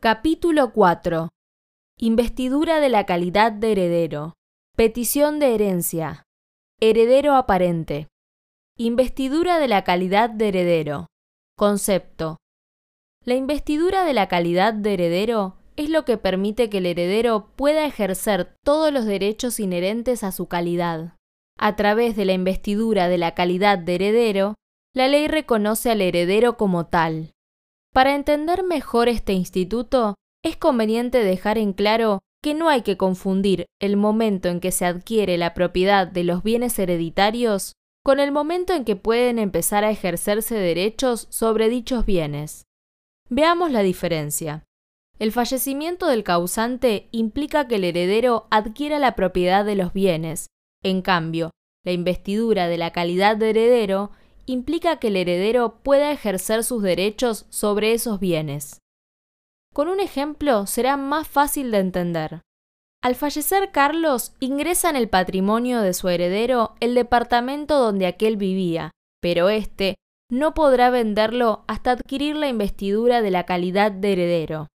Capítulo 4. Investidura de la calidad de heredero. Petición de herencia. Heredero aparente. Investidura de la calidad de heredero. Concepto. La investidura de la calidad de heredero es lo que permite que el heredero pueda ejercer todos los derechos inherentes a su calidad. A través de la investidura de la calidad de heredero, la ley reconoce al heredero como tal. Para entender mejor este instituto, es conveniente dejar en claro que no hay que confundir el momento en que se adquiere la propiedad de los bienes hereditarios con el momento en que pueden empezar a ejercerse derechos sobre dichos bienes. Veamos la diferencia. El fallecimiento del causante implica que el heredero adquiera la propiedad de los bienes. En cambio, la investidura de la calidad de heredero implica que el heredero pueda ejercer sus derechos sobre esos bienes. Con un ejemplo será más fácil de entender. Al fallecer Carlos, ingresa en el patrimonio de su heredero el departamento donde aquel vivía, pero éste no podrá venderlo hasta adquirir la investidura de la calidad de heredero.